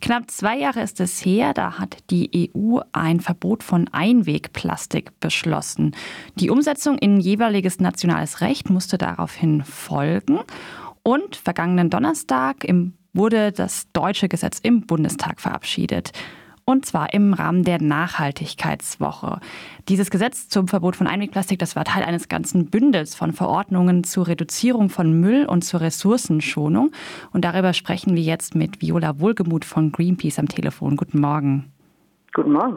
Knapp zwei Jahre ist es her, da hat die EU ein Verbot von Einwegplastik beschlossen. Die Umsetzung in jeweiliges nationales Recht musste daraufhin folgen. Und vergangenen Donnerstag wurde das deutsche Gesetz im Bundestag verabschiedet und zwar im Rahmen der Nachhaltigkeitswoche. Dieses Gesetz zum Verbot von Einwegplastik, das war Teil eines ganzen Bündels von Verordnungen zur Reduzierung von Müll und zur Ressourcenschonung. Und darüber sprechen wir jetzt mit Viola Wohlgemuth von Greenpeace am Telefon. Guten Morgen. Guten Morgen.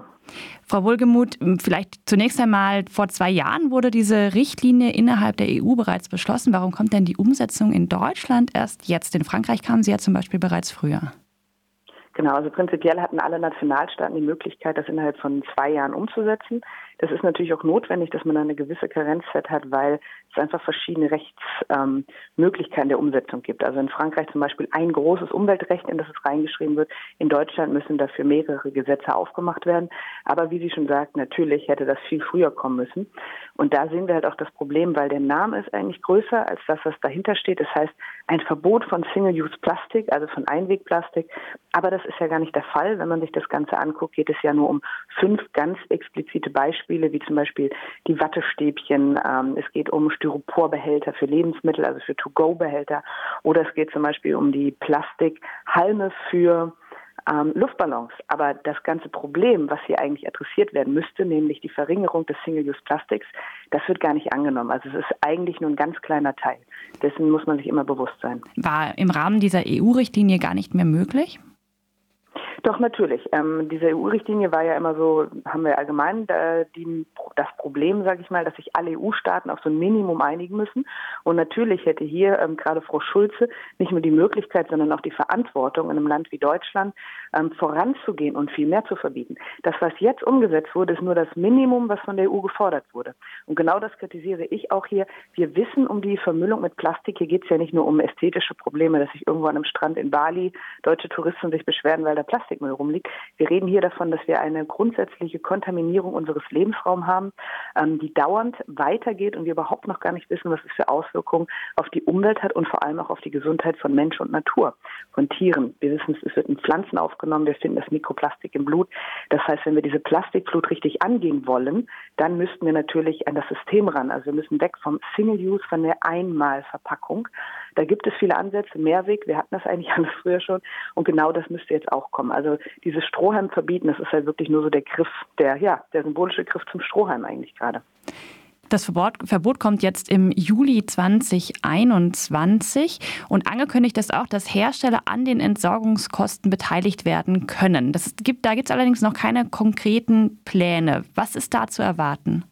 Frau Wohlgemuth, vielleicht zunächst einmal, vor zwei Jahren wurde diese Richtlinie innerhalb der EU bereits beschlossen. Warum kommt denn die Umsetzung in Deutschland erst jetzt? In Frankreich kam sie ja zum Beispiel bereits früher. Genau, also prinzipiell hatten alle Nationalstaaten die Möglichkeit, das innerhalb von zwei Jahren umzusetzen. Das ist natürlich auch notwendig, dass man eine gewisse Karenzzeit hat, weil es einfach verschiedene Rechtsmöglichkeiten ähm, der Umsetzung gibt. Also in Frankreich zum Beispiel ein großes Umweltrecht, in das es reingeschrieben wird. In Deutschland müssen dafür mehrere Gesetze aufgemacht werden. Aber wie Sie schon sagt, natürlich hätte das viel früher kommen müssen. Und da sehen wir halt auch das Problem, weil der Name ist eigentlich größer als das, was dahinter steht. Das heißt, ein Verbot von Single-Use-Plastik, also von Einwegplastik. Aber das ist ja gar nicht der Fall. Wenn man sich das Ganze anguckt, geht es ja nur um fünf ganz explizite Beispiele Beispiele wie zum Beispiel die Wattestäbchen. Ähm, es geht um Styroporbehälter für Lebensmittel, also für To-Go-Behälter. Oder es geht zum Beispiel um die Plastikhalme für ähm, Luftballons. Aber das ganze Problem, was hier eigentlich adressiert werden müsste, nämlich die Verringerung des Single-Use-Plastiks, das wird gar nicht angenommen. Also es ist eigentlich nur ein ganz kleiner Teil. Dessen muss man sich immer bewusst sein. War im Rahmen dieser EU-Richtlinie gar nicht mehr möglich? Doch, natürlich. Ähm, diese EU-Richtlinie war ja immer so, haben wir allgemein äh, die, das Problem, sage ich mal, dass sich alle EU-Staaten auf so ein Minimum einigen müssen. Und natürlich hätte hier ähm, gerade Frau Schulze nicht nur die Möglichkeit, sondern auch die Verantwortung in einem Land wie Deutschland ähm, voranzugehen und viel mehr zu verbieten. Das, was jetzt umgesetzt wurde, ist nur das Minimum, was von der EU gefordert wurde. Und genau das kritisiere ich auch hier. Wir wissen um die Vermüllung mit Plastik. Hier geht es ja nicht nur um ästhetische Probleme, dass sich irgendwo an einem Strand in Bali deutsche Touristen sich beschweren, weil da Plastik Plastikmüll rumliegt. Wir reden hier davon, dass wir eine grundsätzliche Kontaminierung unseres Lebensraums haben, ähm, die dauernd weitergeht und wir überhaupt noch gar nicht wissen, was es für Auswirkungen auf die Umwelt hat und vor allem auch auf die Gesundheit von Mensch und Natur, von Tieren. Wir wissen, es wird in Pflanzen aufgenommen, wir finden das Mikroplastik im Blut. Das heißt, wenn wir diese Plastikflut richtig angehen wollen, dann müssten wir natürlich an das System ran. Also wir müssen weg vom Single-Use, von der Einmalverpackung. Da gibt es viele Ansätze, Mehrweg, wir hatten das eigentlich alles früher schon und genau das müsste jetzt auch kommen. Also dieses Strohhalm verbieten, das ist halt wirklich nur so der Griff, der, ja, der symbolische Griff zum Strohhalm eigentlich gerade. Das Verbot, Verbot, kommt jetzt im Juli 2021 und angekündigt ist auch, dass Hersteller an den Entsorgungskosten beteiligt werden können. Das gibt, da gibt es allerdings noch keine konkreten Pläne. Was ist da zu erwarten?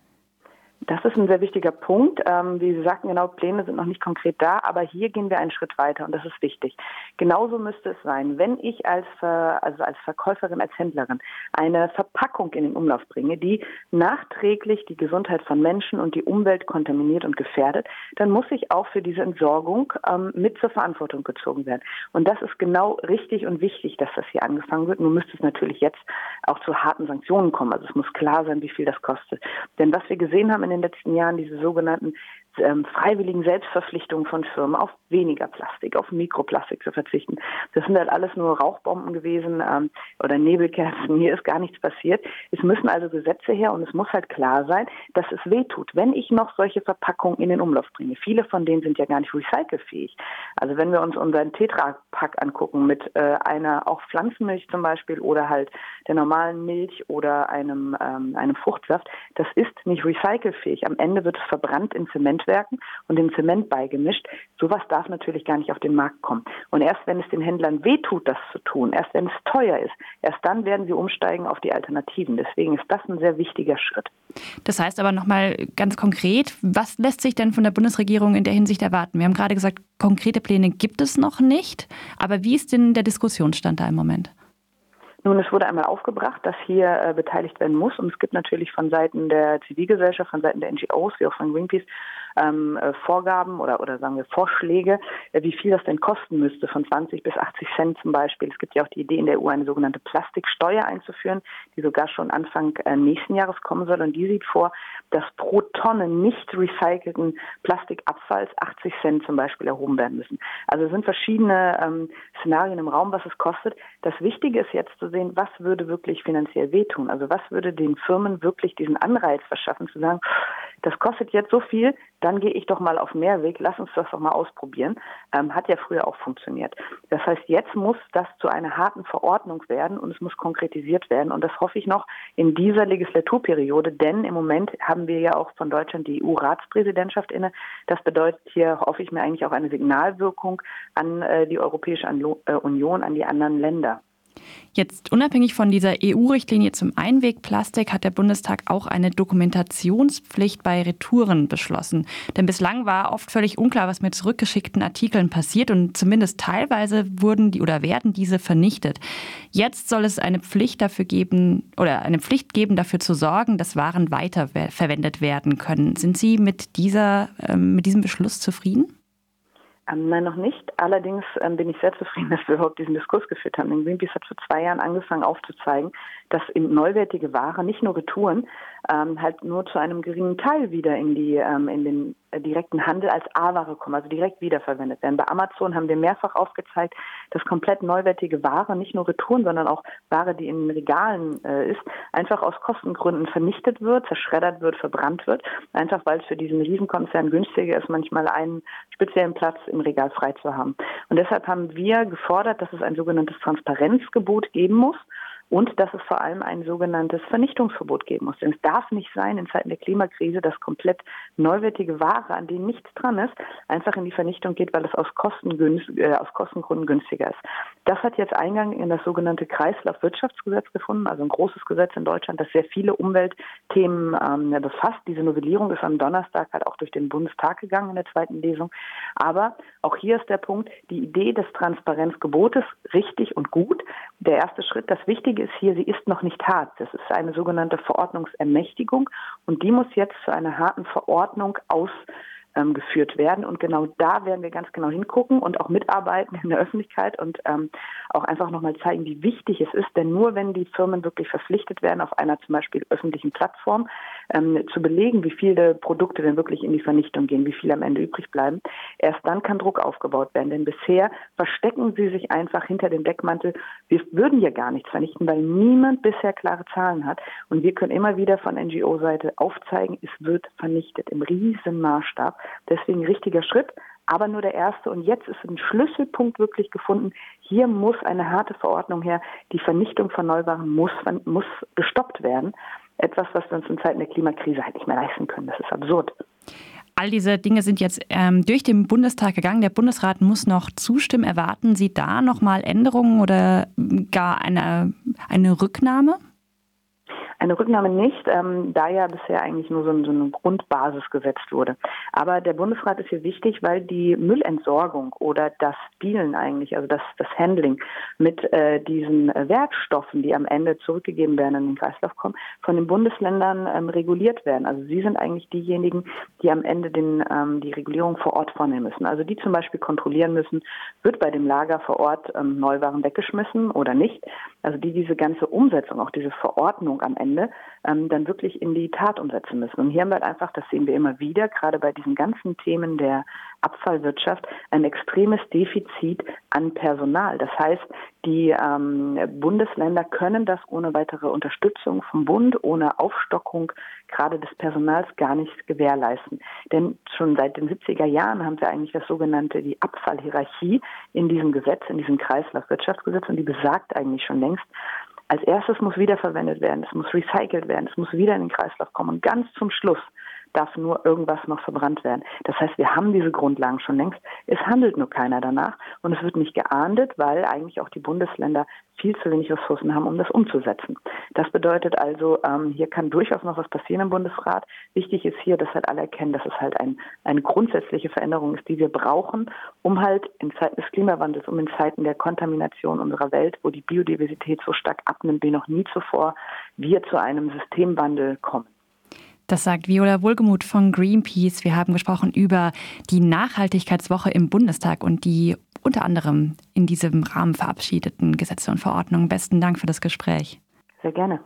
Das ist ein sehr wichtiger Punkt. Ähm, wie Sie sagten, genau, Pläne sind noch nicht konkret da, aber hier gehen wir einen Schritt weiter und das ist wichtig. Genauso müsste es sein, wenn ich als, also als Verkäuferin, als Händlerin eine Verpackung in den Umlauf bringe, die nachträglich die Gesundheit von Menschen und die Umwelt kontaminiert und gefährdet, dann muss ich auch für diese Entsorgung ähm, mit zur Verantwortung gezogen werden. Und das ist genau richtig und wichtig, dass das hier angefangen wird. Nun müsste es natürlich jetzt auch zu harten Sanktionen kommen. Also es muss klar sein, wie viel das kostet. Denn was wir gesehen haben in den letzten Jahren diese sogenannten ähm, freiwilligen Selbstverpflichtungen von Firmen auf weniger Plastik, auf Mikroplastik zu verzichten. Das sind halt alles nur Rauchbomben gewesen ähm, oder Nebelkerzen. Hier ist gar nichts passiert. Es müssen also Gesetze her und es muss halt klar sein, dass es weh tut, wenn ich noch solche Verpackungen in den Umlauf bringe. Viele von denen sind ja gar nicht recycelfähig. Also wenn wir uns unseren Tetra-Pack angucken mit äh, einer auch Pflanzenmilch zum Beispiel oder halt der normalen Milch oder einem, ähm, einem Fruchtsaft, das ist nicht recycelfähig. Am Ende wird es verbrannt in Zementwerken und in Zement beigemischt. Sowas darf natürlich gar nicht auf den Markt kommen. Und erst wenn es den Händlern wehtut, das zu tun, erst wenn es teuer ist, erst dann werden sie umsteigen auf die Alternativen. Deswegen ist das ein sehr wichtiger Schritt. Das heißt aber nochmal ganz konkret, was lässt sich denn von der Bundesregierung in der Hinsicht erwarten? Wir haben gerade gesagt, konkrete Pläne gibt es noch nicht. Aber wie ist denn der Diskussionsstand da im Moment? Nun, es wurde einmal aufgebracht, dass hier äh, beteiligt werden muss. Und es gibt natürlich von Seiten der Zivilgesellschaft, von Seiten der NGOs, wie auch von Greenpeace, ähm, äh, Vorgaben oder, oder sagen wir Vorschläge, äh, wie viel das denn kosten müsste, von 20 bis 80 Cent zum Beispiel. Es gibt ja auch die Idee in der EU, eine sogenannte Plastiksteuer einzuführen, die sogar schon Anfang äh, nächsten Jahres kommen soll. Und die sieht vor, dass pro Tonne nicht recycelten Plastikabfalls 80 Cent zum Beispiel erhoben werden müssen. Also es sind verschiedene ähm, Szenarien im Raum, was es kostet. Das Wichtige ist jetzt zu sehen, was würde wirklich finanziell wehtun. Also was würde den Firmen wirklich diesen Anreiz verschaffen, zu sagen, das kostet jetzt so viel, dann gehe ich doch mal auf Mehrweg, lass uns das doch mal ausprobieren. Ähm, hat ja früher auch funktioniert. Das heißt, jetzt muss das zu einer harten Verordnung werden und es muss konkretisiert werden. Und das hoffe ich noch in dieser Legislaturperiode, denn im Moment haben wir ja auch von Deutschland die EU-Ratspräsidentschaft inne. Das bedeutet hier hoffe ich mir eigentlich auch eine Signalwirkung an äh, die Europäische äh, Union, an die anderen Länder. Jetzt unabhängig von dieser EU-Richtlinie zum Einwegplastik hat der Bundestag auch eine Dokumentationspflicht bei Retouren beschlossen. Denn bislang war oft völlig unklar, was mit zurückgeschickten Artikeln passiert und zumindest teilweise wurden die oder werden diese vernichtet. Jetzt soll es eine Pflicht dafür geben oder eine Pflicht geben, dafür zu sorgen, dass Waren weiterverwendet werden können. Sind Sie mit dieser, äh, mit diesem Beschluss zufrieden? Ähm, nein, noch nicht. Allerdings ähm, bin ich sehr zufrieden, dass wir überhaupt diesen Diskurs geführt haben. Denn Greenpeace hat vor zwei Jahren angefangen aufzuzeigen, dass eben neuwertige Ware, nicht nur Retouren, ähm, halt nur zu einem geringen Teil wieder in die ähm, in den äh, direkten Handel als A-Ware kommen, also direkt wiederverwendet werden. Bei Amazon haben wir mehrfach aufgezeigt, dass komplett neuwertige Ware, nicht nur Retouren, sondern auch Ware, die in Regalen äh, ist, einfach aus Kostengründen vernichtet wird, zerschreddert wird, verbrannt wird, einfach weil es für diesen Riesenkonzern günstiger ist, manchmal einen speziellen Platz im Regal frei zu haben. Und deshalb haben wir gefordert, dass es ein sogenanntes Transparenzgebot geben muss und dass es vor allem ein sogenanntes Vernichtungsverbot geben muss. Denn es darf nicht sein, in Zeiten der Klimakrise, dass komplett neuwertige Ware, an denen nichts dran ist, einfach in die Vernichtung geht, weil es aus, äh, aus Kostengründen günstiger ist. Das hat jetzt Eingang in das sogenannte Kreislaufwirtschaftsgesetz gefunden, also ein großes Gesetz in Deutschland, das sehr viele Umweltthemen ähm, befasst. Diese Novellierung ist am Donnerstag halt auch durch den Bundestag gegangen in der zweiten Lesung. Aber auch hier ist der Punkt, die Idee des Transparenzgebotes richtig und gut. Der erste Schritt, das Wichtige Wichtige ist hier, sie ist noch nicht hart. Das ist eine sogenannte Verordnungsermächtigung und die muss jetzt zu einer harten Verordnung aus geführt werden. Und genau da werden wir ganz genau hingucken und auch mitarbeiten in der Öffentlichkeit und ähm, auch einfach nochmal zeigen, wie wichtig es ist. Denn nur wenn die Firmen wirklich verpflichtet werden, auf einer zum Beispiel öffentlichen Plattform ähm, zu belegen, wie viele Produkte denn wirklich in die Vernichtung gehen, wie viel am Ende übrig bleiben, erst dann kann Druck aufgebaut werden. Denn bisher verstecken sie sich einfach hinter dem Deckmantel, wir würden ja gar nichts vernichten, weil niemand bisher klare Zahlen hat. Und wir können immer wieder von NGO-Seite aufzeigen, es wird vernichtet im Riesenmaßstab. Deswegen richtiger Schritt, aber nur der erste. Und jetzt ist ein Schlüsselpunkt wirklich gefunden. Hier muss eine harte Verordnung her. Die Vernichtung von Neuwaren muss, muss gestoppt werden. Etwas, was wir uns in Zeiten der Klimakrise halt nicht mehr leisten können. Das ist absurd. All diese Dinge sind jetzt ähm, durch den Bundestag gegangen. Der Bundesrat muss noch zustimmen. Erwarten Sie da nochmal Änderungen oder gar eine, eine Rücknahme? Eine Rücknahme nicht, ähm, da ja bisher eigentlich nur so, so, eine Grundbasis gesetzt wurde. Aber der Bundesrat ist hier wichtig, weil die Müllentsorgung oder das Dealen eigentlich, also das, das Handling mit äh, diesen Wertstoffen, die am Ende zurückgegeben werden in den Kreislauf kommen, von den Bundesländern ähm, reguliert werden. Also sie sind eigentlich diejenigen, die am Ende den, ähm, die Regulierung vor Ort vornehmen müssen. Also die zum Beispiel kontrollieren müssen, wird bei dem Lager vor Ort ähm, Neuwaren weggeschmissen oder nicht. Also die diese ganze Umsetzung, auch diese Verordnung am Ende Ende ähm, dann wirklich in die Tat umsetzen müssen. Und hier haben wir halt einfach, das sehen wir immer wieder, gerade bei diesen ganzen Themen der Abfallwirtschaft, ein extremes Defizit an Personal. Das heißt, die ähm, Bundesländer können das ohne weitere Unterstützung vom Bund, ohne Aufstockung gerade des Personals gar nicht gewährleisten. Denn schon seit den 70er Jahren haben wir eigentlich das sogenannte, die Abfallhierarchie in diesem Gesetz, in diesem Kreislaufwirtschaftsgesetz und die besagt eigentlich schon längst, als erstes muss wiederverwendet werden, es muss recycelt werden, es muss wieder in den Kreislauf kommen. Und ganz zum Schluss darf nur irgendwas noch verbrannt werden. Das heißt, wir haben diese Grundlagen schon längst. Es handelt nur keiner danach und es wird nicht geahndet, weil eigentlich auch die Bundesländer viel zu wenig Ressourcen haben, um das umzusetzen. Das bedeutet also, ähm, hier kann durchaus noch was passieren im Bundesrat. Wichtig ist hier, dass halt alle erkennen, dass es halt ein, eine grundsätzliche Veränderung ist, die wir brauchen, um halt in Zeiten des Klimawandels, um in Zeiten der Kontamination unserer Welt, wo die Biodiversität so stark abnimmt wie noch nie zuvor, wir zu einem Systemwandel kommen. Das sagt Viola Wohlgemuth von Greenpeace. Wir haben gesprochen über die Nachhaltigkeitswoche im Bundestag und die unter anderem in diesem Rahmen verabschiedeten Gesetze und Verordnungen. Besten Dank für das Gespräch. Sehr gerne.